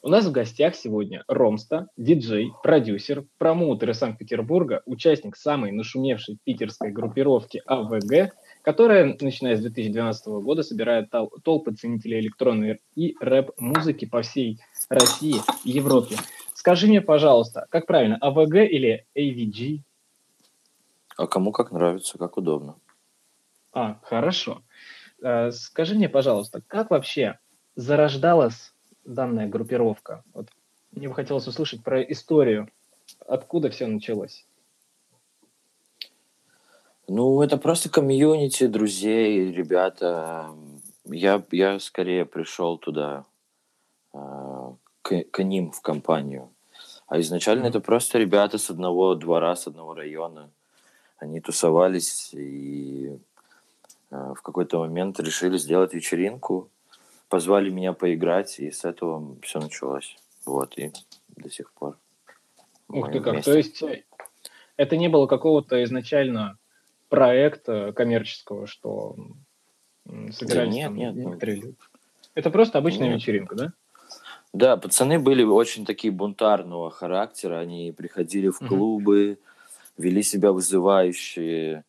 У нас в гостях сегодня Ромста, диджей, продюсер, промоутер из Санкт-Петербурга, участник самой нашумевшей питерской группировки АВГ, которая, начиная с 2012 года, собирает толпы ценителей электронной и рэп-музыки по всей России и Европе. Скажи мне, пожалуйста, как правильно, АВГ или AVG? А кому как нравится, как удобно. А, хорошо. Э, скажи мне, пожалуйста, как вообще зарождалась данная группировка? Вот мне бы хотелось услышать про историю, откуда все началось. Ну, это просто комьюнити друзей, ребята. Я, я скорее пришел туда, э, к, к ним в компанию. А изначально mm-hmm. это просто ребята с одного двора, с одного района. Они тусовались и э, в какой-то момент решили сделать вечеринку позвали меня поиграть, и с этого все началось. Вот, и до сих пор. Ух ты как, месте. то есть э, это не было какого-то изначально проекта коммерческого, что собирались нет, там нет, некоторые люди? Это просто обычная нет. вечеринка, да? Да, пацаны были очень такие бунтарного характера, они приходили в клубы, угу. вели себя вызывающие,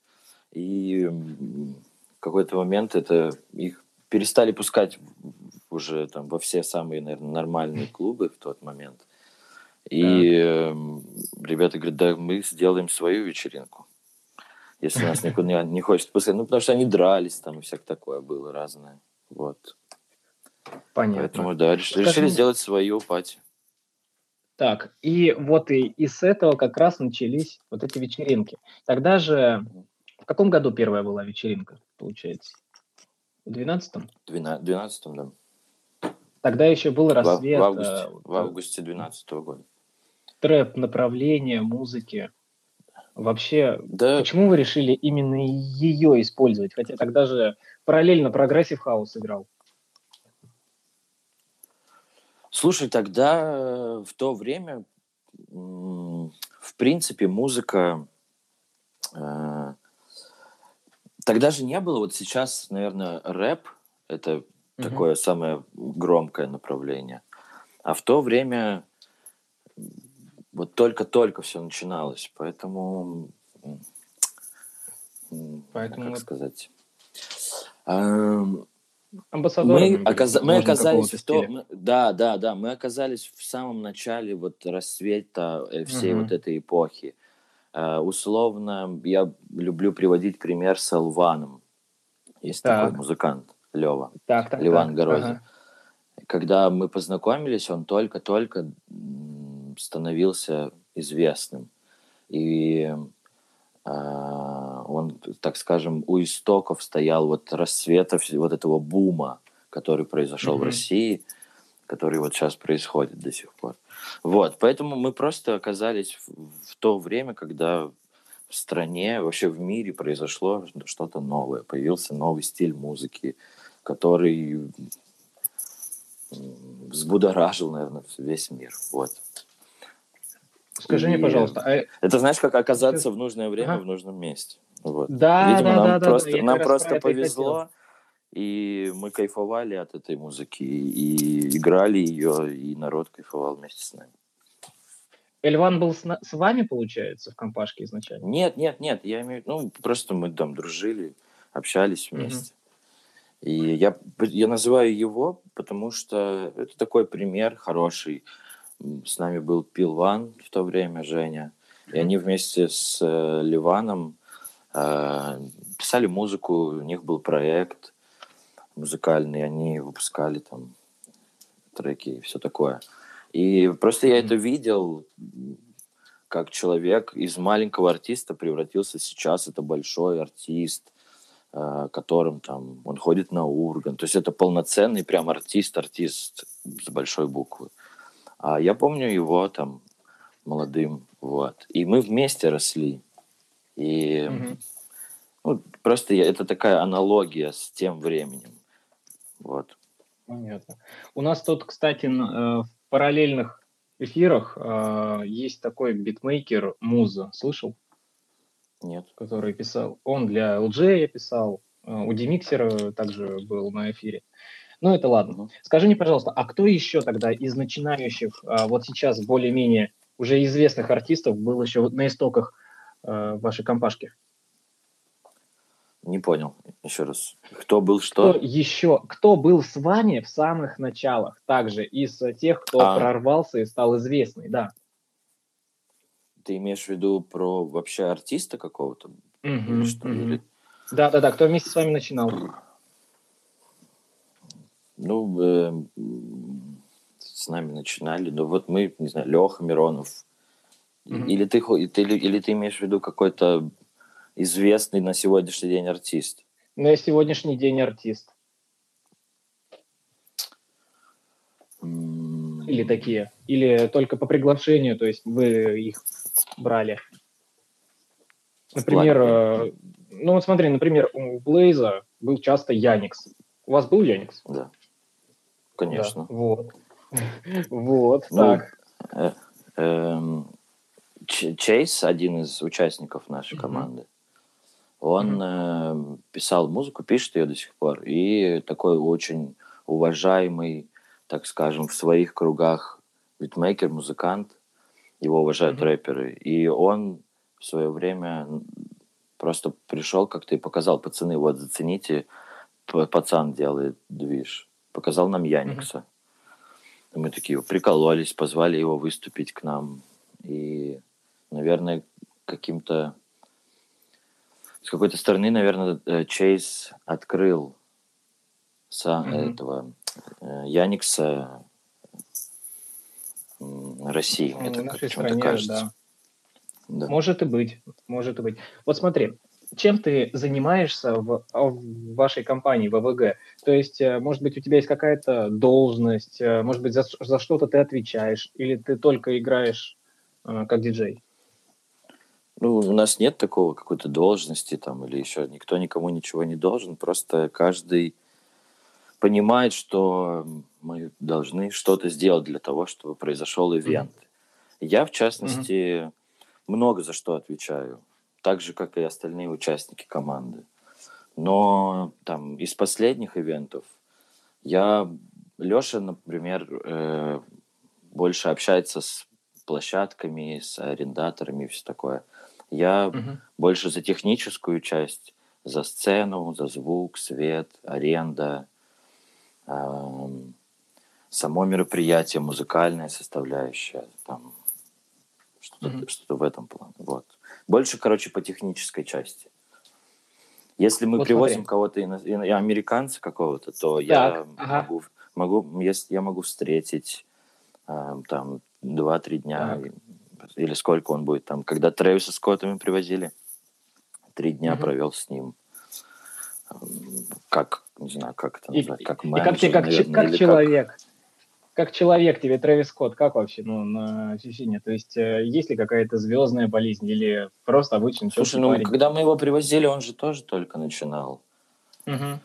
и в какой-то момент это их перестали пускать уже там во все самые, наверное, нормальные клубы в тот момент. И да. э, ребята говорят, да, мы сделаем свою вечеринку. Если нас никуда не, не хочет пускать. Ну, потому что они дрались там и всякое такое было разное. Вот. Понятно. Поэтому, да, решили, Скажи... решили сделать свою пати. Так, и вот и, и с этого как раз начались вот эти вечеринки. Тогда же, в каком году первая была вечеринка, получается? В 12-м? В 12-м, да. Тогда еще был рассвет. В, в августе, э, в августе 12 -го года. Трэп, направление музыки. Вообще, да. почему вы решили именно ее использовать? Хотя тогда же параллельно прогрессив хаус играл. Слушай, тогда э, в то время, в принципе, музыка э, Тогда же не было, вот сейчас, наверное, рэп – это mm такое самое громкое направление. А в то время вот только-только все начиналось, поэтому... Поэтому... Как сказать? Амбассадорами. Мы, оказ... мы оказались в том... Да, да, да. Мы оказались в самом начале вот рассвета э, всей угу. вот этой эпохи. Uh, условно, я люблю приводить пример с Элваном. Есть так. такой музыкант, Лева. Так, так, Ливан так. Горозин. Ага. Когда мы познакомились, он только-только становился известным. И uh, он, так скажем, у истоков стоял вот рассвета вот этого бума, который произошел mm-hmm. в России, который вот сейчас происходит до сих пор. Вот, поэтому мы просто оказались в, в то время, когда в стране, вообще в мире произошло что-то новое. Появился новый стиль музыки, который взбудоражил, наверное, весь мир. Вот. Скажи И мне, пожалуйста, а... это знаешь, как оказаться в нужное время ага. в нужном месте. Вот. Да, Видимо, да, нам да, просто, да, нам просто повезло, и мы кайфовали от этой музыки, и играли ее, и народ кайфовал вместе с нами. Эльван был с, с вами, получается, в компашке изначально? Нет, нет, нет, я имею ну, просто мы там дружили, общались вместе. Mm-hmm. И я, я называю его, потому что это такой пример хороший. С нами был Пилван в то время, Женя. И они вместе с э, Ливаном э, писали музыку, у них был проект музыкальный, они выпускали там треки и все такое. И просто я это видел, как человек из маленького артиста превратился сейчас, это большой артист, э, которым там он ходит на урган. То есть это полноценный прям артист, артист с большой буквы. А я помню его там молодым, вот. И мы вместе росли. И mm-hmm. ну, просто я, это такая аналогия с тем временем. Вот. Понятно. У нас тут, кстати, э, в параллельных эфирах э, есть такой битмейкер Муза. Слышал? Нет. Который писал. Он для LJ писал. Э, у Демиксера также был на эфире. Ну, это ладно. Скажи мне, пожалуйста, а кто еще тогда из начинающих, а, вот сейчас более-менее уже известных артистов был еще на истоках вашей компашки? Не понял. Еще раз. Кто был что? Кто еще? Кто был с вами в самых началах? Также из тех, кто а. прорвался и стал известный, да. Ты имеешь в виду про вообще артиста какого-то? Угу, что, угу. Или... Да, да, да. Кто вместе с вами начинал? Ну, э, с нами начинали. Ну, вот мы, не знаю, Леха Миронов. Mm-hmm. Или, ты, или, или ты имеешь в виду какой-то известный на сегодняшний день артист? На сегодняшний день артист. Или такие. Или только по приглашению, то есть вы их брали. Например, э, ну вот смотри, например, у Блейза был часто Яникс. У вас был Яникс? Да конечно. Да, вот. Вот, ну, так. Э, эм, Чейз, один из участников нашей команды, он э, писал музыку, пишет ее до сих пор. И такой очень уважаемый, так скажем, в своих кругах битмейкер, музыкант. Его уважают рэперы. И он в свое время просто пришел как-то и показал, пацаны, вот зацените, пацан делает движ показал нам Яникса. Mm-hmm. Мы такие прикололись, позвали его выступить к нам. И, наверное, каким-то... С какой-то стороны, наверное, э, Чейз открыл са- mm-hmm. этого э, Яникса России, мне ну, так почему-то кажется. Да. Да. Может и быть, может и быть. Вот смотри, чем ты занимаешься в, а, в вашей компании, в АВГ? То есть, э, может быть, у тебя есть какая-то должность, э, может быть, за, за что-то ты отвечаешь, или ты только играешь э, как диджей? Ну, у нас нет такого какой-то должности там или еще никто никому ничего не должен, просто каждый понимает, что мы должны что-то сделать для того, чтобы произошел ивент. Mm-hmm. Я, в частности, mm-hmm. много за что отвечаю так же, как и остальные участники команды. Но там из последних ивентов я, Леша, например, э, больше общается с площадками, с арендаторами и все такое. Я угу. больше за техническую часть, за сцену, за звук, свет, аренда, э, само мероприятие, музыкальная составляющая, там что-то, угу. что в этом плане. Вот. Больше, короче, по технической части. Если мы вот привозим кого-то, ино... американца какого-то, то так, я ага. могу, могу, если я могу встретить э, там два-три дня так. Или сколько он будет там. Когда Трэвиса Скотта мы привозили, три дня угу. провел с ним. Как, не знаю, как это назвать, как менеджер, и как, ты, как, наверное, как человек. Как как человек тебе Трэвис Скотт, как вообще, ну, на Чечине? То есть э, есть ли какая-то звездная болезнь или просто обычный Слушай, ну, парень? когда мы его привозили, он же тоже только начинал. Угу.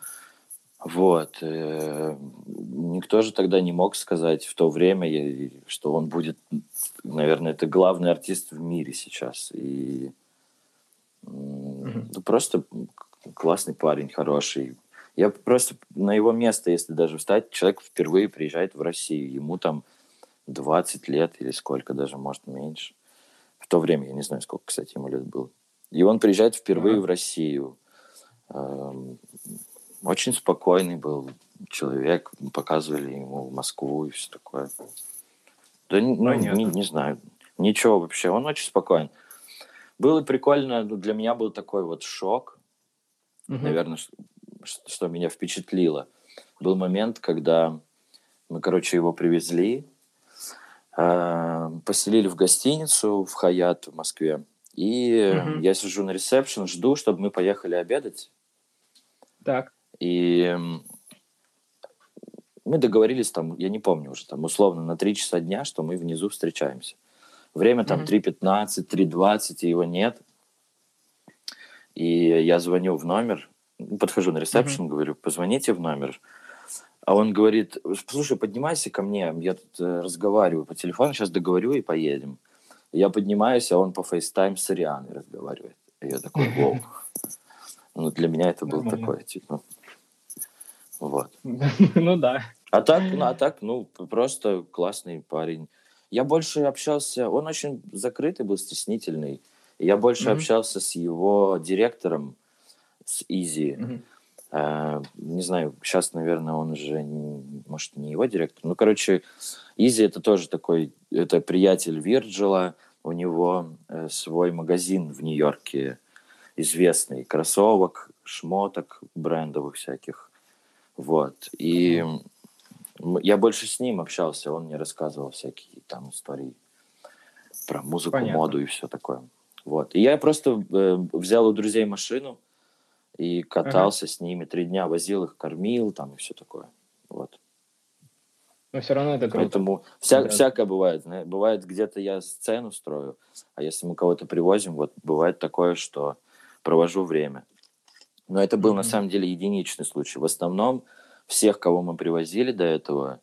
Вот. Э, никто же тогда не мог сказать в то время, что он будет, наверное, это главный артист в мире сейчас. И угу. просто классный парень, хороший. Я просто на его место, если даже встать, человек впервые приезжает в Россию. Ему там 20 лет или сколько даже, может, меньше. В то время, я не знаю, сколько, кстати, ему лет было. И он приезжает впервые uh-huh. в Россию. Очень спокойный был человек. Показывали ему Москву и все такое. Да, ну, не, не знаю. Ничего вообще. Он очень спокоен. Было прикольно. Для меня был такой вот шок. Uh-huh. Наверное, что меня впечатлило, был момент, когда мы, короче, его привезли, а, поселили в гостиницу в Хаят в Москве. И угу. я сижу на ресепшн, жду, чтобы мы поехали обедать. Так. И мы договорились там, я не помню уже, там условно на 3 часа дня, что мы внизу встречаемся. Время там угу. 3.15, 3.20, и его нет. И я звоню в номер, подхожу на ресепшн, mm-hmm. говорю, позвоните в номер. А он говорит, слушай, поднимайся ко мне, я тут э, разговариваю по телефону, сейчас договорю и поедем. Я поднимаюсь, а он по FaceTime с Арианой разговаривает. И я такой, вау. Ну, для меня это был такой, типа... Вот. Ну да. А так, ну, а так, ну, просто классный парень. Я больше общался, он очень закрытый был, стеснительный. Я больше mm-hmm. общался с его директором, с Изи. Mm-hmm. Uh, не знаю, сейчас, наверное, он уже, может, не его директор. Ну, короче, Изи это тоже такой, это приятель Вирджила. У него э, свой магазин в Нью-Йорке известный. Кроссовок, шмоток брендовых всяких. Вот. И я больше с ним общался. Он мне рассказывал всякие там истории про музыку, Понятно. моду и все такое. Вот. И я просто э, взял у друзей машину и катался ага. с ними три дня, возил их, кормил там и все такое. Вот. Но все равно это круто. Поэтому вся, да. всякое бывает. Бывает, где-то я сцену строю, а если мы кого-то привозим, вот бывает такое, что провожу время. Но это был mm-hmm. на самом деле единичный случай. В основном всех, кого мы привозили до этого,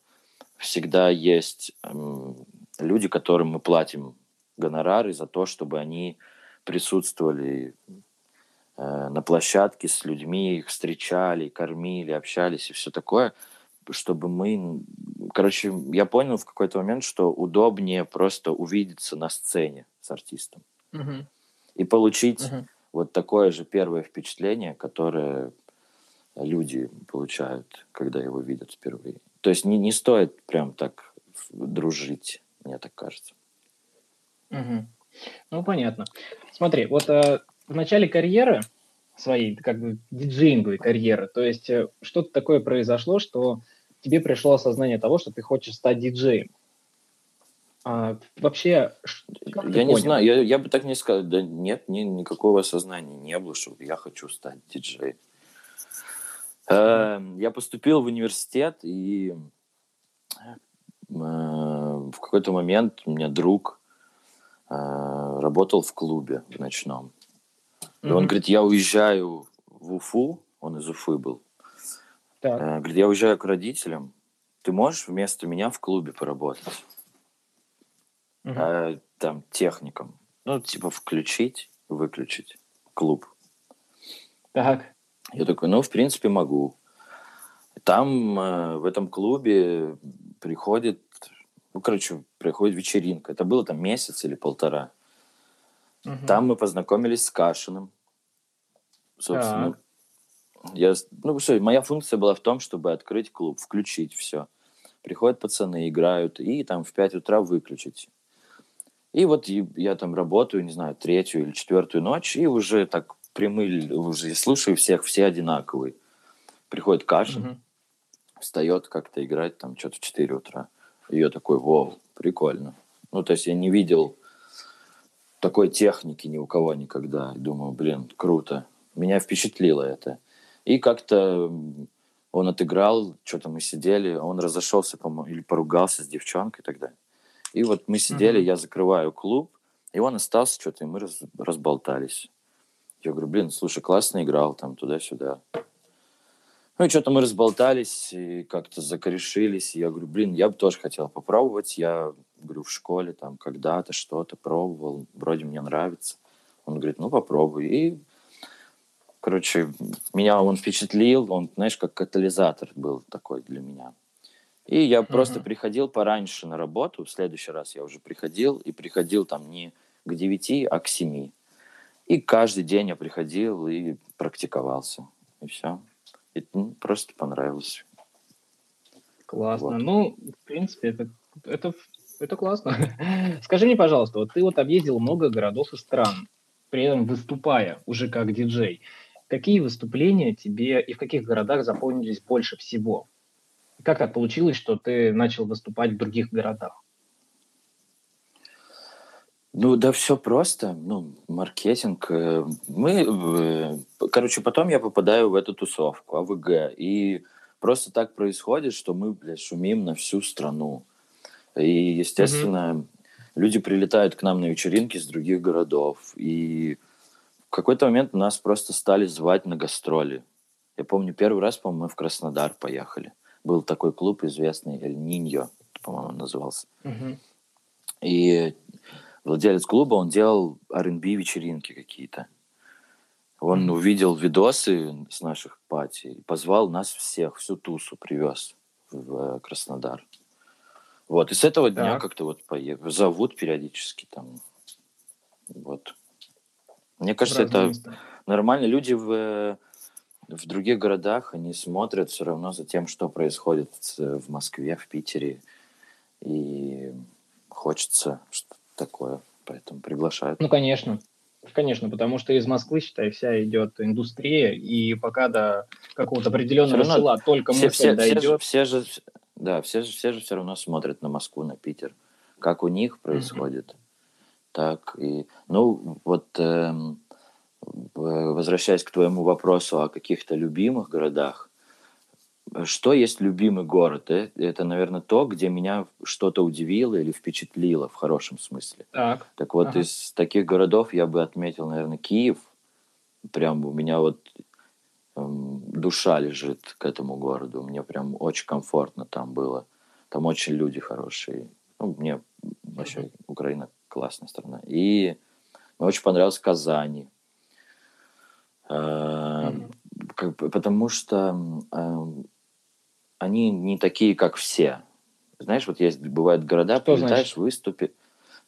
всегда есть эм, люди, которым мы платим гонорары за то, чтобы они присутствовали э, на площадке с людьми, их встречали, кормили, общались и все такое, чтобы мы... Короче, я понял в какой-то момент, что удобнее просто увидеться на сцене с артистом. Угу. И получить угу. Вот такое же первое впечатление, которое люди получают, когда его видят впервые. То есть не, не стоит прям так дружить, мне так кажется. Угу. Ну, понятно. Смотри, вот э, в начале карьеры своей, как бы диджейнговой карьеры, то есть э, что-то такое произошло, что тебе пришло осознание того, что ты хочешь стать диджеем. А, вообще, я не понял? знаю, я, я бы так не сказал, да нет, ни, никакого осознания не было, что я хочу стать диджеем. Э, я поступил в университет, и э, в какой-то момент у меня друг Э, работал в клубе в ночном. И mm-hmm. он говорит, я уезжаю в Уфу, он из Уфы был. Так. Э, говорит, я уезжаю к родителям, ты можешь вместо меня в клубе поработать? Mm-hmm. А, там техником. Ну, типа включить, выключить клуб. Так. Я такой, ну, в принципе, могу. Там, э, в этом клубе приходит ну, короче, приходит вечеринка. Это было там месяц или полтора. Угу. Там мы познакомились с Кашиным. Собственно, так. я, ну что, моя функция была в том, чтобы открыть клуб, включить все. Приходят пацаны, играют, и там в 5 утра выключить. И вот я там работаю, не знаю, третью или четвертую ночь, и уже так прямые, уже слушаю всех, все одинаковые. Приходит Кашин, угу. встает как-то играть там что-то в 4 утра. И я такой, вау, прикольно. Ну, то есть я не видел такой техники ни у кого никогда. Думаю, блин, круто. Меня впечатлило это. И как-то он отыграл, что-то мы сидели, он разошелся, по-моему, или поругался с девчонкой тогда. И вот мы сидели, mm-hmm. я закрываю клуб, и он остался что-то, и мы раз, разболтались. Я говорю, блин, слушай, классно играл там туда-сюда. Ну и что-то мы разболтались и как-то закорешились. я говорю, блин, я бы тоже хотел попробовать. Я, говорю, в школе там когда-то что-то пробовал, вроде мне нравится. Он говорит, ну попробуй. И, короче, меня он впечатлил, он, знаешь, как катализатор был такой для меня. И я uh-huh. просто приходил пораньше на работу, в следующий раз я уже приходил, и приходил там не к 9, а к 7. И каждый день я приходил и практиковался. И все. И ну, просто понравилось. Классно. Вот. Ну, в принципе, это, это, это классно. Скажи мне, пожалуйста, вот ты вот объездил много городов и стран, при этом выступая уже как диджей. Какие выступления тебе и в каких городах запомнились больше всего? Как так получилось, что ты начал выступать в других городах? Ну, да все просто. Ну, маркетинг. Э, мы, э, короче, потом я попадаю в эту тусовку, АВГ, и просто так происходит, что мы, блядь, шумим на всю страну. И, естественно, mm-hmm. люди прилетают к нам на вечеринки из других городов, и в какой-то момент нас просто стали звать на гастроли. Я помню, первый раз, по-моему, мы в Краснодар поехали. Был такой клуб известный, Эль Ниньо, по-моему, назывался. Mm-hmm. И владелец клуба, он делал R&B вечеринки какие-то. Он увидел видосы с наших пати, позвал нас всех, всю тусу привез в э, Краснодар. Вот, и с этого так. дня как-то вот поехал. Зовут периодически там. Вот. Мне кажется, это места. нормально. Люди в, в других городах, они смотрят все равно за тем, что происходит в Москве, в Питере. И хочется что-то такое. Поэтому приглашают. Ну, конечно. Конечно, потому что из Москвы, считай, вся идет индустрия, и пока до какого-то определенного равно села только все, мысль все, дойдет... Все же, все же, да, все же, все же все равно смотрят на Москву, на Питер. Как у них происходит, mm-hmm. так и... Ну, вот э, возвращаясь к твоему вопросу о каких-то любимых городах, что есть любимый город? Э? Это, наверное, то, где меня что-то удивило или впечатлило в хорошем смысле. Так, так вот, ага. из таких городов я бы отметил, наверное, Киев. Прям у меня вот эм, душа лежит к этому городу. Мне прям очень комфортно там было. Там очень люди хорошие. Ну, мне вообще Украина классная страна. И мне очень понравилась Казань. Mm-hmm. Потому что эм, они не такие, как все. Знаешь, вот есть, бывают города, Что прилетаешь, выступи.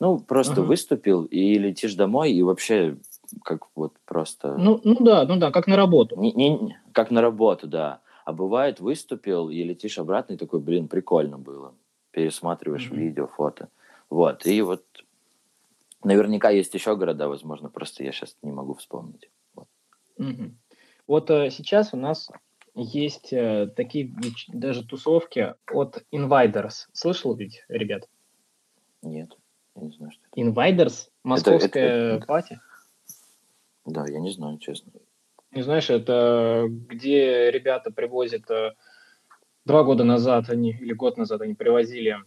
Ну, просто угу. выступил и летишь домой, и вообще как вот просто... Ну, ну да, ну да, как на работу. Не, не, как на работу, да. А бывает, выступил и летишь обратно, и такой, блин, прикольно было. Пересматриваешь mm видео, фото. Вот, и вот наверняка есть еще города, возможно, просто я сейчас не могу вспомнить. Вот, вот э, сейчас у нас есть э, такие даже тусовки от Invaders. Слышал ведь, ребят? Нет, я не знаю, что это. Invaders? Московская пати? Да, я не знаю, честно. Не знаешь, это где ребята привозят э, два года назад они или год назад они привозили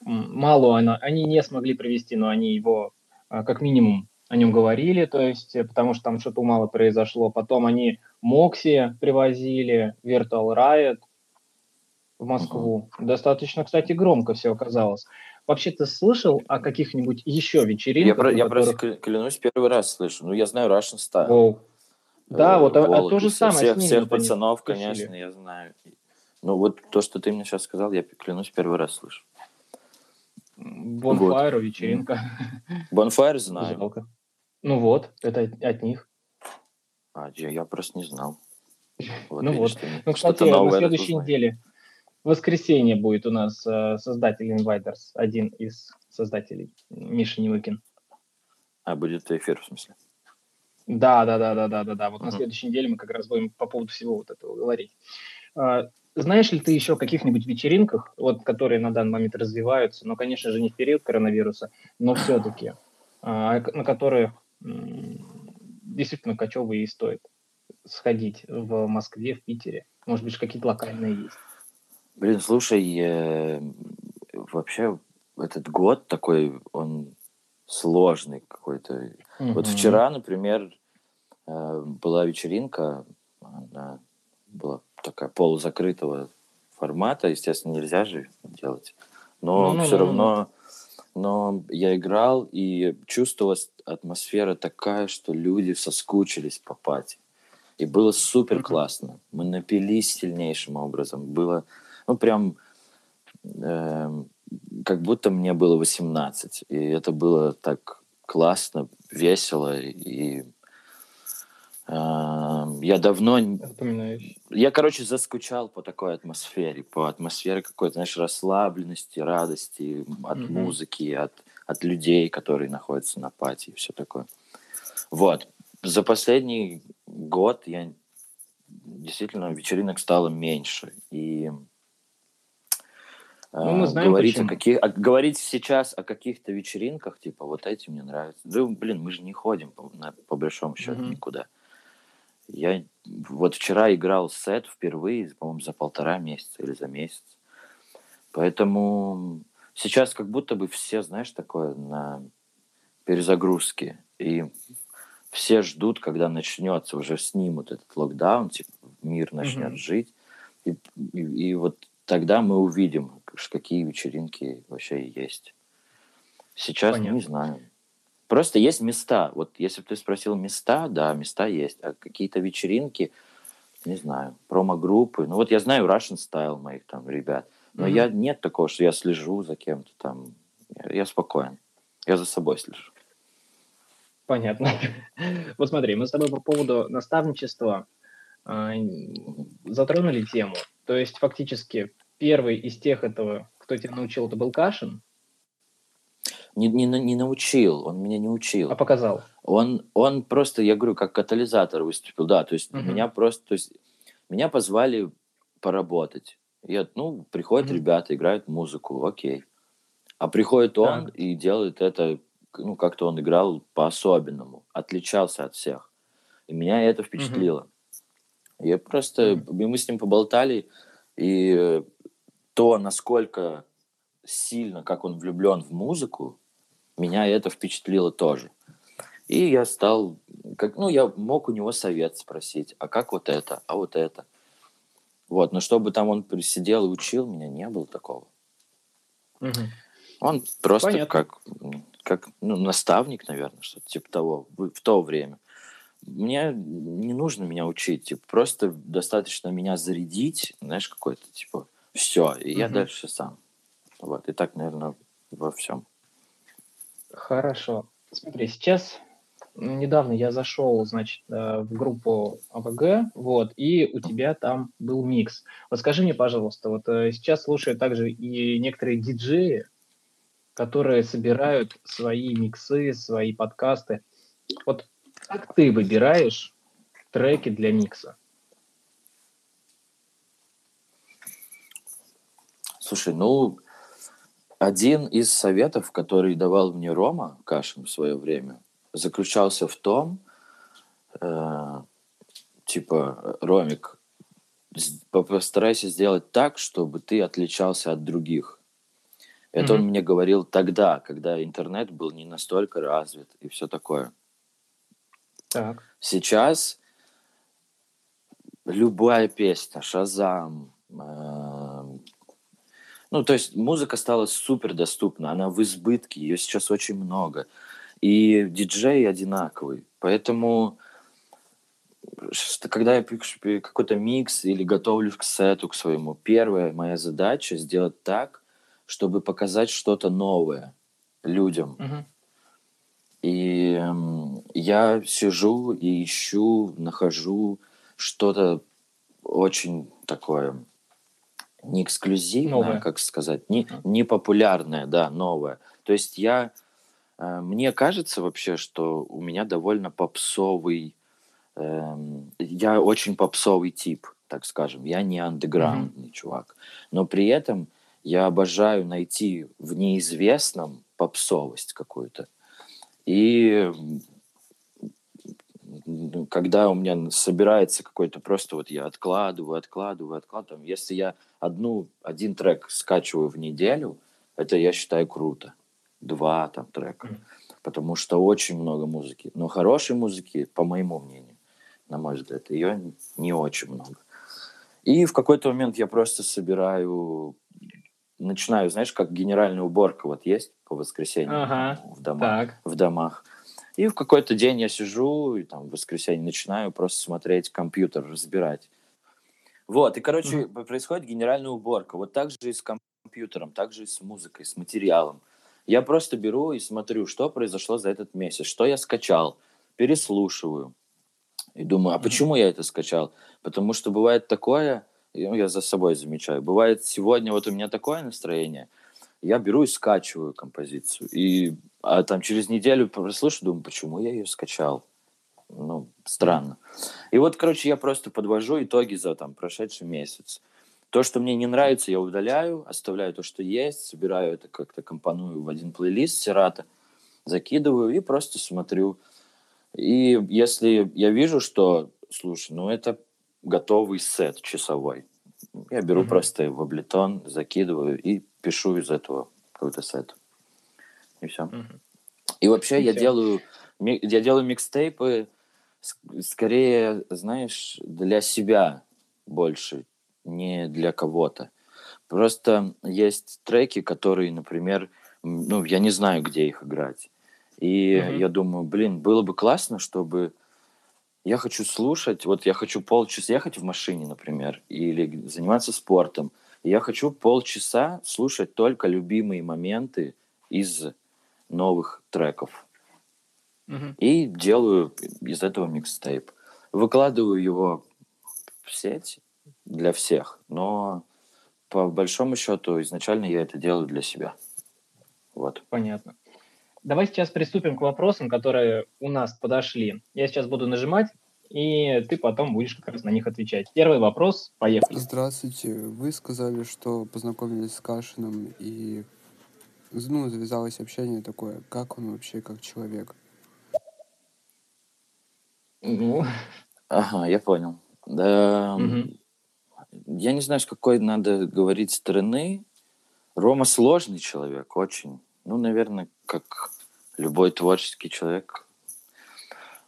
мало она, они не смогли привезти, но они его э, как минимум о нем говорили, то есть, э, потому что там что-то мало произошло. Потом они Мокси привозили, Virtual Riot в Москву. Uh-huh. Достаточно, кстати, громко все оказалось. Вообще, ты слышал о каких-нибудь еще вечеринках? Я, про, я которых... просто клянусь, первый раз слышу. Ну, я знаю Russian Style. Wow. Да, вот, а, а то же самое Всех, всех пацанов, конечно, я знаю. Ну, вот то, что ты мне сейчас сказал, я клянусь, первый раз слышу. Вот. вечеринка. Bonfire знаю. Жалко. Ну вот, это от них. А, я, я просто не знал. Вот, ну вот. Ну, кстати, на следующей неделе, в воскресенье будет у нас э, создатель Invaders, один из создателей, Миша Невыкин. А, будет эфир, в смысле? Да, да, да, да, да, да, да. Вот uh-huh. на следующей неделе мы как раз будем по поводу всего вот этого говорить. А, знаешь ли ты еще о каких-нибудь вечеринках, вот, которые на данный момент развиваются, но, конечно же, не в период коронавируса, но все-таки, а, на которые действительно кочевые и стоит сходить в Москве, в Питере? Может быть, какие-то локальные есть? Блин, слушай, э, вообще этот год такой, он сложный какой-то. Угу. Вот вчера, например, э, была вечеринка, она была такая полузакрытого формата, естественно, нельзя же делать. Но ну, все ну, равно ну но я играл, и чувствовалась атмосфера такая, что люди соскучились по пати. И было супер классно. Мы напились сильнейшим образом. Было, ну, прям, э, как будто мне было 18. И это было так классно, весело и я давно... Я, короче, заскучал по такой атмосфере, по атмосфере какой-то, знаешь, расслабленности, радости от mm-hmm. музыки, от, от людей, которые находятся на пати и все такое. Вот. За последний год я действительно вечеринок стало меньше. И ну, мы знаем, говорить, о каких, о, говорить сейчас о каких-то вечеринках, типа, вот эти мне нравятся. Да, блин, мы же не ходим, по, на, по большому счету, mm-hmm. никуда. Я вот вчера играл сет впервые, по-моему, за полтора месяца или за месяц. Поэтому сейчас как будто бы все, знаешь, такое на перезагрузке. И все ждут, когда начнется, уже снимут этот локдаун, типа мир начнет mm-hmm. жить. И, и, и вот тогда мы увидим, какие вечеринки вообще есть. Сейчас Понятно. не знаю. Просто есть места. Вот если бы ты спросил места, да, места есть. А какие-то вечеринки, не знаю, промо-группы. Ну вот я знаю Russian Style моих там ребят. Но mm-hmm. я нет такого, что я слежу за кем-то там. Я, я спокоен. Я за собой слежу. Понятно. Вот смотри, мы с тобой по поводу наставничества э, затронули тему. То есть фактически первый из тех этого, кто тебя научил, это был Кашин? Не, не, не научил, он меня не учил. А показал? Он, он просто, я говорю, как катализатор выступил, да, то есть угу. меня просто, то есть меня позвали поработать. Я, ну, приходят угу. ребята, играют музыку, окей. А приходит он так. и делает это, ну, как-то он играл по-особенному, отличался от всех. И меня это впечатлило. Угу. Я просто, угу. мы с ним поболтали, и то, насколько сильно, как он влюблен в музыку, меня это впечатлило тоже. И я стал, как, ну, я мог у него совет спросить, а как вот это, а вот это. Вот, но чтобы там он сидел и учил, меня не было такого. Угу. Он просто Понятно. как, как ну, наставник, наверное, что-то типа того, в, то время. Мне не нужно меня учить, типа, просто достаточно меня зарядить, знаешь, какой-то, типа, все, и угу. я дальше сам. Вот, и так, наверное, во всем. Хорошо. Смотри, сейчас недавно я зашел, значит, э, в группу АВГ, вот, и у тебя там был микс. Вот скажи мне, пожалуйста, вот э, сейчас слушают также и некоторые диджеи, которые собирают свои миксы, свои подкасты. Вот как ты выбираешь треки для микса? Слушай, ну, один из советов, который давал мне Рома Кашин в свое время, заключался в том, э, типа, Ромик, постарайся сделать так, чтобы ты отличался от других. Это mm-hmm. он мне говорил тогда, когда интернет был не настолько развит и все такое. Так. Сейчас любая песня, Шазам, э, ну, то есть музыка стала супер доступна, она в избытке, ее сейчас очень много. И диджей одинаковый. Поэтому, когда я пишу какой-то микс или готовлюсь к сету, к своему, первая моя задача сделать так, чтобы показать что-то новое людям. И э, я сижу и ищу, нахожу что-то очень такое не эксклюзивное, новое. как сказать, не, не популярное, да, новое. То есть я, мне кажется вообще, что у меня довольно попсовый, э, я очень попсовый тип, так скажем. Я не андеграундный mm-hmm. чувак. Но при этом я обожаю найти в неизвестном попсовость какую-то. И когда у меня собирается какой-то просто вот я откладываю, откладываю, откладываю. Если я одну, один трек скачиваю в неделю, это я считаю круто. Два там трека. Потому что очень много музыки. Но хорошей музыки, по моему мнению, на мой взгляд, ее не очень много. И в какой-то момент я просто собираю, начинаю, знаешь, как генеральная уборка вот есть по воскресеньям ага, в домах. В домах и в какой-то день я сижу, и там в воскресенье начинаю просто смотреть компьютер, разбирать. Вот, и, короче, mm-hmm. происходит генеральная уборка. Вот так же и с компьютером, так же и с музыкой, с материалом. Я просто беру и смотрю, что произошло за этот месяц, что я скачал, переслушиваю. И думаю, а почему я это скачал? Потому что бывает такое, ну, я за собой замечаю, бывает сегодня вот у меня такое настроение, я беру и скачиваю композицию. И а там через неделю прослушаю, думаю, почему я ее скачал? Ну, странно. И вот, короче, я просто подвожу итоги за там прошедший месяц. То, что мне не нравится, я удаляю, оставляю то, что есть, собираю это как-то, компоную в один плейлист Сирата, закидываю и просто смотрю. И если я вижу, что, слушай, ну это готовый сет часовой, я беру mm-hmm. просто в Ableton, закидываю и пишу из этого какой-то сет и все. Угу. И вообще и я все. делаю я делаю микстейпы скорее, знаешь, для себя больше, не для кого-то. Просто есть треки, которые, например, ну, я не знаю, где их играть. И угу. я думаю, блин, было бы классно, чтобы я хочу слушать, вот я хочу полчаса ехать в машине, например, или заниматься спортом. И я хочу полчаса слушать только любимые моменты из новых треков. Угу. И делаю из этого микстейп. Выкладываю его в сеть для всех, но по большому счету изначально я это делаю для себя. Вот. Понятно. Давай сейчас приступим к вопросам, которые у нас подошли. Я сейчас буду нажимать, и ты потом будешь как раз на них отвечать. Первый вопрос, поехали. Здравствуйте. Вы сказали, что познакомились с Кашином и ну, завязалось общение такое. Как он вообще как человек? Ну, ага, я понял. Да, угу. Я не знаю, с какой надо говорить стороны. Рома сложный человек, очень. Ну, наверное, как любой творческий человек.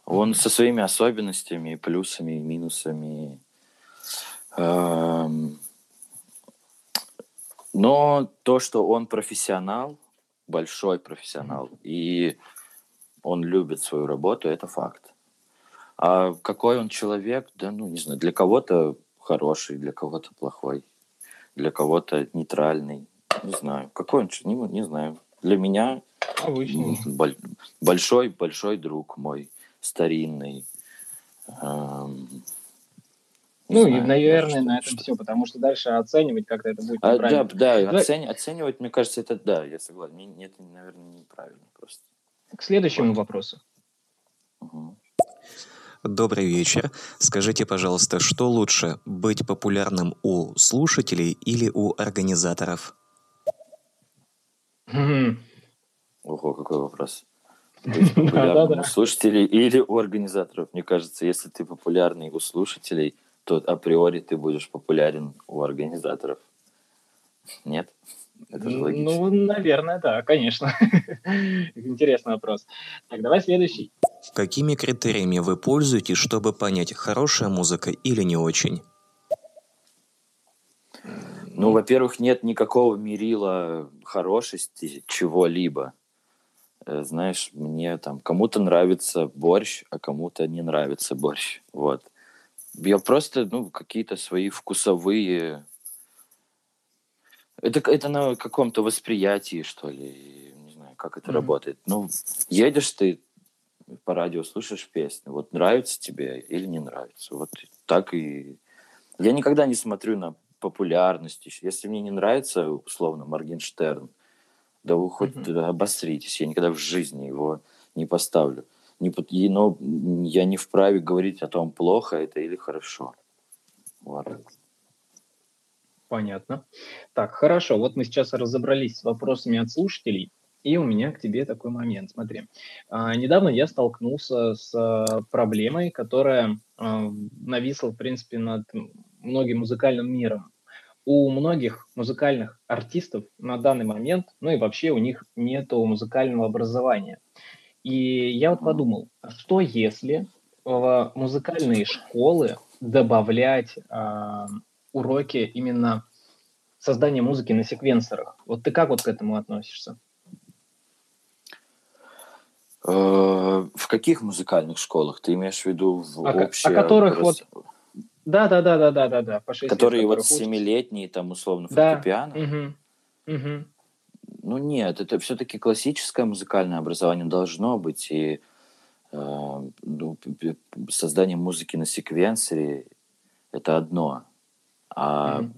Он со своими особенностями, плюсами и минусами. Эм, но то, что он профессионал, большой профессионал, и он любит свою работу, это факт. А какой он человек, да, ну, не знаю, для кого-то хороший, для кого-то плохой, для кого-то нейтральный, не знаю. Какой он, не, не знаю. Для меня большой, большой друг мой, старинный. Эм, ну знаю, и, наверное, на этом все, потому что дальше оценивать как-то это будет неправильно. А, да, да, Давай... оцени, оценивать, мне кажется, это да, я согласен. Не, это, наверное, неправильно просто. К следующему вот. вопросу. Угу. Добрый вечер. Скажите, пожалуйста, что лучше, быть популярным у слушателей или у организаторов? Ого, какой вопрос. Быть популярным у слушателей или у организаторов? Мне кажется, если ты популярный у слушателей – то априори ты будешь популярен у организаторов. Нет? Это же логично. Ну, наверное, да, конечно. Интересный вопрос. Так, давай следующий. Какими критериями вы пользуетесь, чтобы понять, хорошая музыка или не очень? Ну, во-первых, нет никакого мерила хорошести чего-либо. Э, знаешь, мне там кому-то нравится борщ, а кому-то не нравится борщ. Вот. Я просто, ну, какие-то свои вкусовые... Это, это на каком-то восприятии, что ли, не знаю, как это mm-hmm. работает. Ну, едешь ты по радио, слушаешь песню, вот нравится тебе или не нравится. Вот так и... Я никогда не смотрю на популярность. Если мне не нравится, условно, Моргенштерн, да вы хоть mm-hmm. обосритесь, я никогда в жизни его не поставлю не, но я не вправе говорить о том, плохо это или хорошо. Вот. Понятно. Так, хорошо. Вот мы сейчас разобрались с вопросами от слушателей. И у меня к тебе такой момент. Смотри, а, недавно я столкнулся с а, проблемой, которая а, нависла, в принципе, над многим музыкальным миром. У многих музыкальных артистов на данный момент, ну и вообще у них нет музыкального образования. И я вот подумал, что если в музыкальные школы добавлять э, уроки именно создания музыки на секвенсорах? Вот ты как вот к этому относишься? Э, в каких музыкальных школах? Ты имеешь в виду в о, общее... О которых вот... Да, да, да, да, да, да, да. По которые лет, вот семилетние, там, условно, фортепиано. Да. Угу. Угу. Ну нет, это все-таки классическое музыкальное образование должно быть, и э, ну, создание музыки на секвенсоре – это одно. А mm-hmm.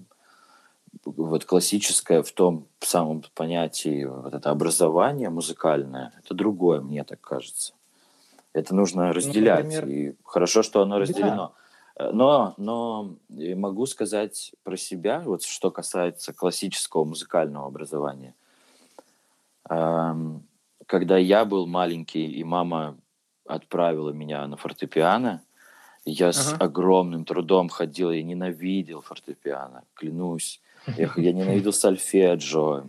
Вот классическое в том самом понятии вот это образование музыкальное – это другое, мне так кажется. Это нужно ну, разделять, ну, например... и хорошо, что оно разделено. Да. Но, но могу сказать про себя, вот что касается классического музыкального образования когда я был маленький, и мама отправила меня на фортепиано, я ага. с огромным трудом ходил, я ненавидел фортепиано, клянусь. Я, я ненавидел сольфеджио.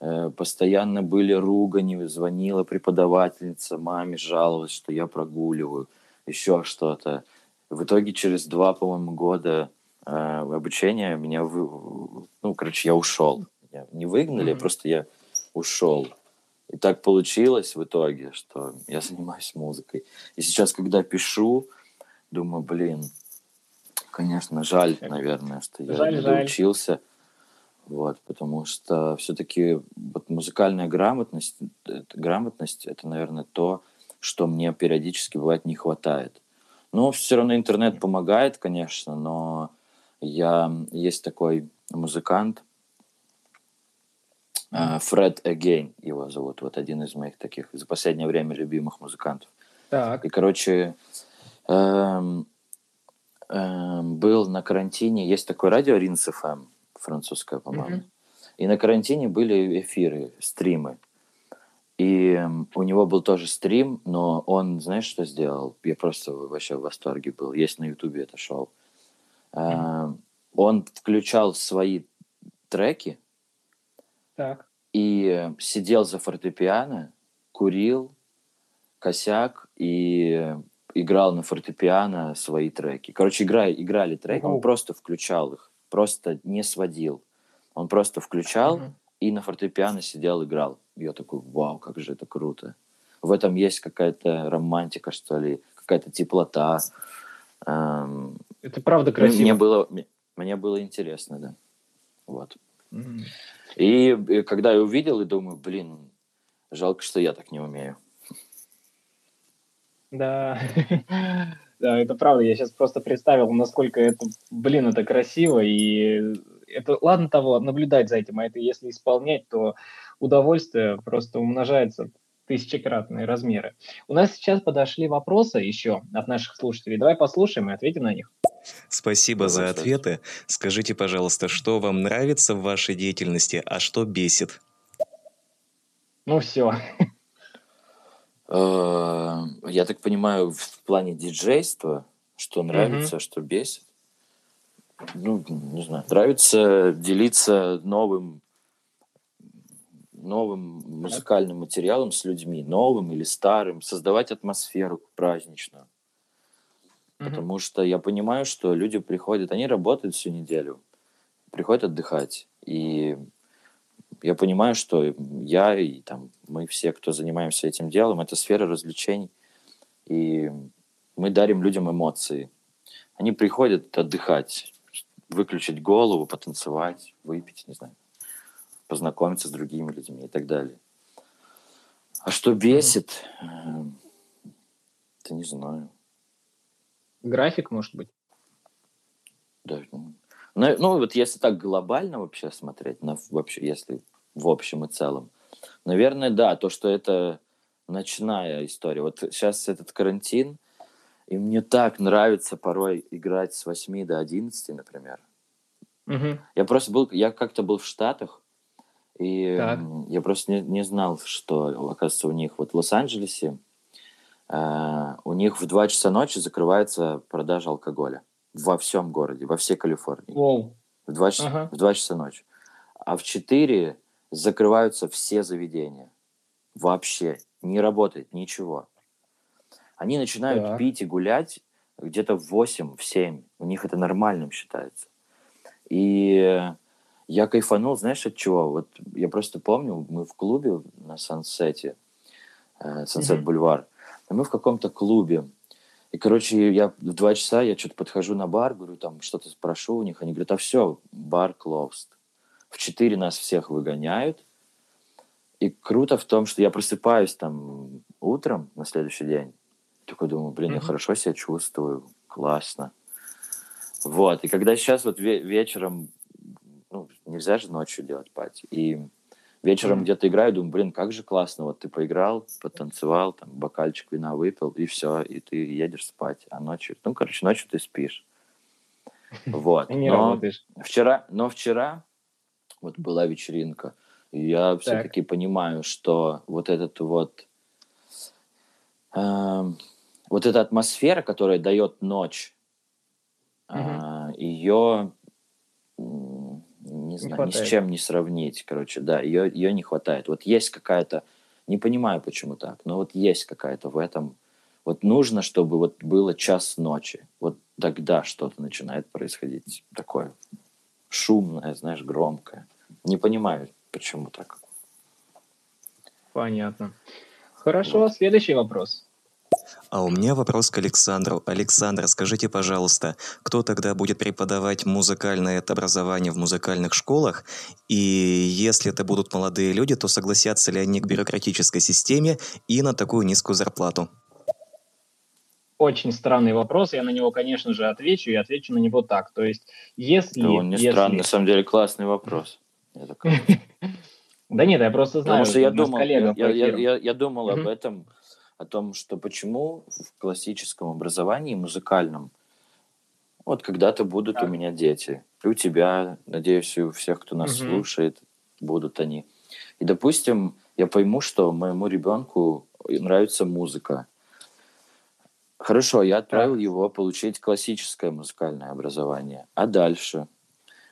Э, постоянно были ругани, звонила преподавательница маме, жаловалась, что я прогуливаю, еще что-то. В итоге через два, по-моему, года э, обучения меня, вы... ну, короче, я ушел. Я не выгнали, mm-hmm. просто я ушел. И так получилось в итоге, что я занимаюсь музыкой. И сейчас, когда пишу, думаю, блин, конечно, жаль, наверное, что я жаль, не жаль. Вот, потому что все-таки вот музыкальная грамотность, это, грамотность, это, наверное, то, что мне периодически бывает не хватает. Ну, все равно интернет помогает, конечно, но я есть такой музыкант, э, Фред Эгейн его зовут, вот один из моих таких за последнее время любимых музыкантов. Так. И, короче, эм, эм, был на карантине, есть такое радио Ринс ФМ, французское, по-моему. Мгм. И на карантине были эфиры, стримы. И у него был тоже стрим, но он, знаешь, что сделал? Я просто вообще в восторге был. Есть на Ютубе это шоу. Эм, Он включал свои треки Так. и сидел за фортепиано, курил, косяк и играл на фортепиано свои треки. Короче, игра, играли треки, он просто включал их, просто не сводил. Он просто включал Мгм. и на фортепиано сидел, играл. Я такой, вау, как же это круто. В этом есть какая-то романтика, что ли, какая-то теплота. Эм, Это правда мне- красиво. Мне было, мне- было интересно, да. Вот. Мгм. И, и когда я увидел, и думаю, блин, жалко, что я так не умею. Да. Да, это правда. Я сейчас просто представил, насколько это, блин, это красиво. И это, ладно того, наблюдать за этим, а это если исполнять, то удовольствие просто умножается тысячекратные размеры. У нас сейчас подошли вопросы еще от наших слушателей. Давай послушаем и ответим на них. Спасибо за Давай, Саш. ответы. Скажите, пожалуйста, что вам нравится в вашей деятельности, а что бесит? Ну все. Э, Я так понимаю, в плане диджейства, что нравится, что бесит. Ну, не знаю. Нравится делиться новым новым музыкальным материалом с людьми, новым или старым, создавать атмосферу праздничную. Потому что я понимаю, что люди приходят, они работают всю неделю, приходят отдыхать. И я понимаю, что я и там мы все, кто занимаемся этим делом, это сфера развлечений. И мы дарим людям эмоции. Они приходят отдыхать, выключить голову, потанцевать, выпить, не знаю, познакомиться с другими людьми и так далее. А что бесит? Эм, Это не знаю. График, может быть. Да, ну, ну, ну, вот если так глобально вообще смотреть, на, вообще, если в общем и целом, наверное, да, то, что это ночная история. Вот сейчас этот карантин, и мне так нравится порой играть с 8 до 11, например. Мгм. Я просто был, я как-то был в Штатах, и Так. я просто не, не знал, что, оказывается, у них вот в Лос-Анджелесе э, у них в 2 часа ночи закрывается продажа алкоголя во всем городе, во всей Калифорнии. Воу. В 2, часа, Ага. в 2 часа ночи. А в 4 закрываются все заведения. Вообще. Не работает ничего. Они начинают Так. пить и гулять где-то в 8, в 7. У них это нормальным считается. И я кайфанул, знаешь, от чего? Вот я просто помню, мы в клубе на Сансете, э, Сансет Мгм. Бульвар, мы в каком-то клубе. И, короче, я в два часа, я что-то подхожу на бар, говорю, там, что-то спрошу у них, они говорят, а все, бар closed. В четыре нас всех выгоняют, и круто в том, что я просыпаюсь там утром на следующий день, такой думаю, блин, я Мгм. хорошо себя чувствую, классно. Вот, и когда сейчас вот ве- вечером, ну, нельзя же ночью делать пати, и вечером где-то играю, думаю, блин, как же классно, вот ты поиграл, потанцевал, там, бокальчик вина выпил, и все, и ты едешь спать, а ночью, ну, короче, ночью ты спишь. Вот, не но работаешь. вчера, но вчера вот была вечеринка, и я все-таки понимаю, что вот этот вот эм, вот эта атмосфера, которая дает ночь, Мгм. ее не знаю, ни с чем не сравнить, короче, да, ее, ее не хватает. Вот есть какая-то, не понимаю, почему так, но вот есть какая-то в этом, вот нужно, чтобы вот было час ночи, вот тогда что-то начинает происходить такое шумное, знаешь, громкое. Не понимаю, почему так. Понятно. Хорошо, вот. следующий вопрос. А у меня вопрос к Александру. Александр, скажите, пожалуйста, кто тогда будет преподавать музыкальное образование в музыкальных школах? И если это будут молодые люди, то согласятся ли они к бюрократической системе и на такую низкую зарплату? Очень странный вопрос, я на него, конечно же, отвечу, и отвечу на него так. То есть, если... Да он не если... странный, на самом деле классный вопрос. Да нет, я просто знаю. Потому что я думал, я, я, я, я думал об этом, о том, что почему в классическом образовании, музыкальном, вот когда-то будут так. у меня дети, и у тебя, надеюсь, и у всех, кто нас угу. слушает, будут они. И, допустим, я пойму, что моему ребенку нравится музыка. Хорошо, я отправил так. его получить классическое музыкальное образование. А дальше?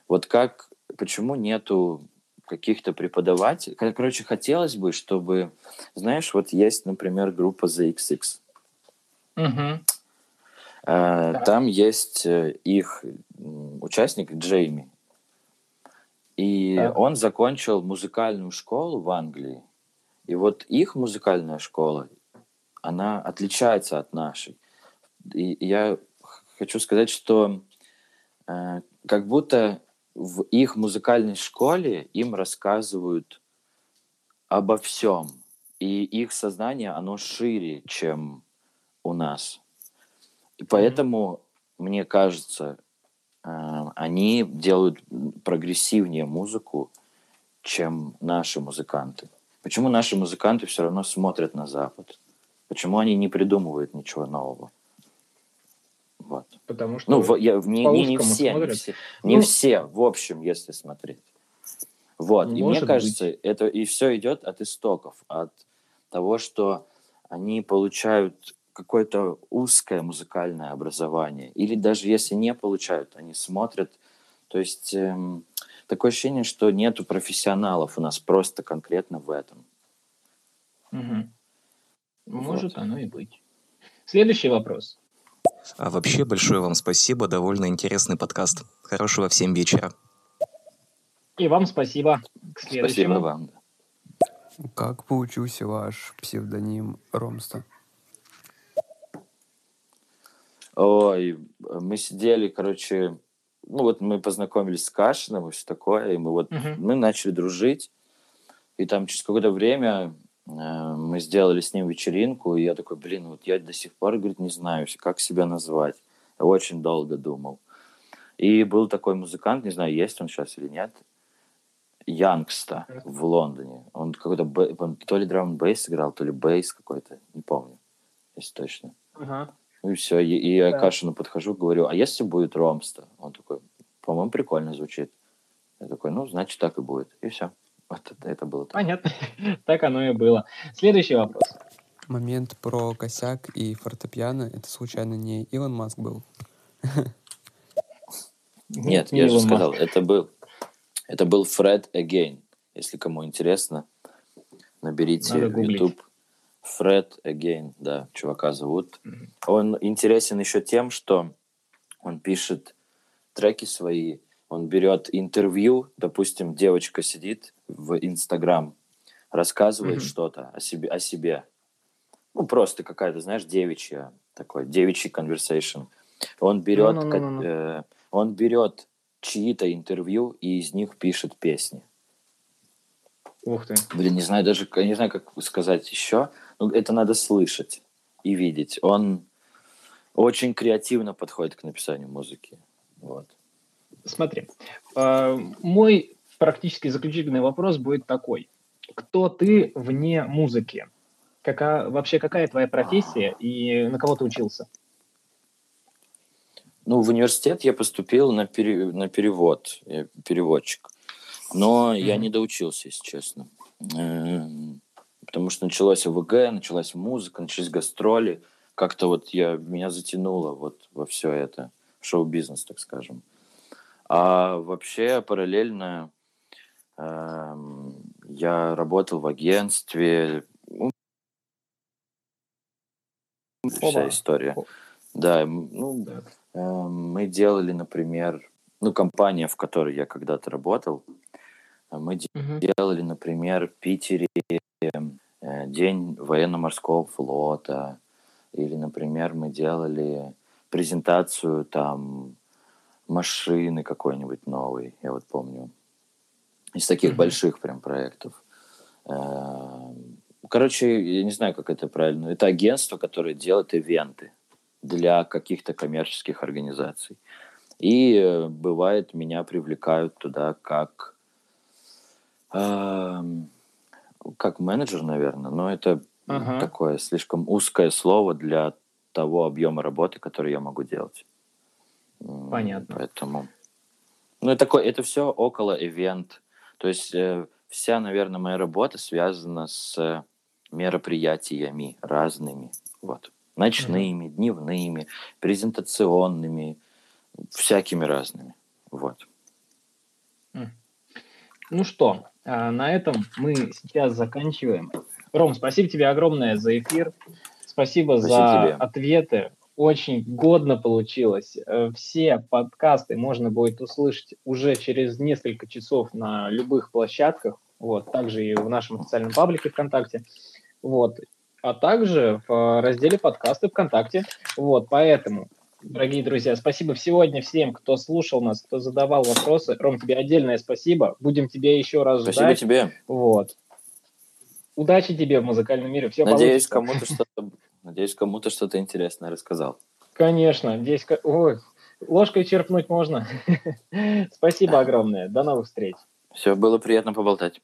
Вот как, почему нету каких-то преподавателей. Короче, хотелось бы, чтобы, знаешь, вот есть, например, группа ZXX. Угу. Там есть э, их участник Джейми. И так. он закончил музыкальную школу в Англии. И вот их музыкальная школа, она отличается от нашей. И я хочу сказать, что э, как будто в их музыкальной школе им рассказывают обо всем. И их сознание, оно шире, чем у нас. И поэтому, mm-hmm. мне кажется, э, они делают прогрессивнее музыку, чем наши музыканты. Почему наши музыканты все равно смотрят на Запад? Почему они не придумывают ничего нового? Вот. Потому что ну, я, не, не, не все, смотрят. не все, не ну, все, в общем, если смотреть. Вот. И мне кажется, быть. это и все идет от истоков, от того, что они получают какое-то узкое музыкальное образование. Или даже если не получают, они смотрят. То есть эм, такое ощущение, что нету профессионалов у нас просто конкретно в этом. Угу. Может вот. оно и быть. Следующий вопрос. А вообще большое вам спасибо, довольно интересный подкаст. Хорошего всем вечера. И вам спасибо. К Спасибо вам. Как получился ваш псевдоним Ромста? Ой, мы сидели, короче, ну вот мы познакомились с Кашиным и все такое, и мы вот, uh-huh. мы начали дружить, и там через какое-то время мы сделали с ним вечеринку, и я такой, блин, вот я до сих пор, говорит, не знаю, как себя назвать. Я очень долго думал. И был такой музыкант, не знаю, есть он сейчас или нет, Янгста в Лондоне. Он какой-то, он то ли драм бейс играл, то ли бейс какой-то, не помню, если точно. Ага. Ну и все, и, и я да. Кашину подхожу, говорю, а если будет Ромста? Он такой, по-моему, прикольно звучит. Я такой, ну, значит, так и будет. И все. Вот это, это было так. Понятно. так оно и было. Следующий вопрос. Момент про косяк и фортепиано. Это случайно не Илон Маск был? Нет, я же сказал, это был, это был Фред Again. Если кому интересно, наберите YouTube. Фред Again, да, чувака зовут. Он интересен еще тем, что он пишет треки свои он берет интервью, допустим, девочка сидит в Инстаграм, рассказывает mm-hmm. что-то о себе, о себе. Ну, просто какая-то, знаешь, девичья, такой, девичий conversation. Он берет, no, no, no, no. Э, он берет чьи-то интервью и из них пишет песни. Ух ты. Блин, не знаю даже, не знаю, как сказать еще. Но это надо слышать и видеть. Он очень креативно подходит к написанию музыки. Вот. Смотри, э, мой практически заключительный вопрос будет такой. Кто ты вне музыки? Какая, вообще какая твоя профессия и на кого ты учился? Ну, в университет я поступил на, пере, на перевод, я переводчик. Но mm-hmm. я не доучился, если честно. Эм, потому что началась ВГ, началась музыка, начались гастроли. Как-то вот я, меня затянуло вот во все это, шоу-бизнес, так скажем. А вообще параллельно э, я работал в агентстве. Ну, вся история. Да, ну, да. Э, мы делали, например, ну, компания, в которой я когда-то работал, мы угу. делали, например, в Питере э, э, День военно-морского флота, или, например, мы делали презентацию там машины какой-нибудь новой, я вот помню, из таких mm-hmm. больших прям проектов. Э, короче, я не знаю, как это правильно. Это агентство, которое делает ивенты для каких-то коммерческих организаций. И э, бывает, меня привлекают туда как э, как менеджер, наверное, но это ага. такое слишком узкое слово для того объема работы, который я могу делать. Понятно. Поэтому, ну, это такое, это все около ивент. То есть э, вся, наверное, моя работа связана с мероприятиями разными, вот, ночными, mm дневными, презентационными, всякими разными, вот. Ну что, а, на этом мы сейчас заканчиваем. Ром, спасибо тебе огромное за эфир. Спасибо, спасибо за тебе. ответы. Очень годно получилось. Э, все подкасты можно будет услышать уже через несколько часов на любых площадках. Вот, также и в нашем официальном паблике ВКонтакте. Вот. А также в разделе подкасты ВКонтакте. Вот, поэтому Дорогие друзья, спасибо сегодня всем, кто слушал нас, кто задавал вопросы. Ром, тебе отдельное спасибо. Будем тебе еще раз спасибо ждать. Спасибо тебе. Вот. Удачи тебе в музыкальном мире. Все надеюсь, кому-то что-то, надеюсь, кому-то что-то интересное рассказал. Конечно. Здесь, ой, ложкой черпнуть можно. Спасибо огромное. До новых встреч. Все, было приятно поболтать.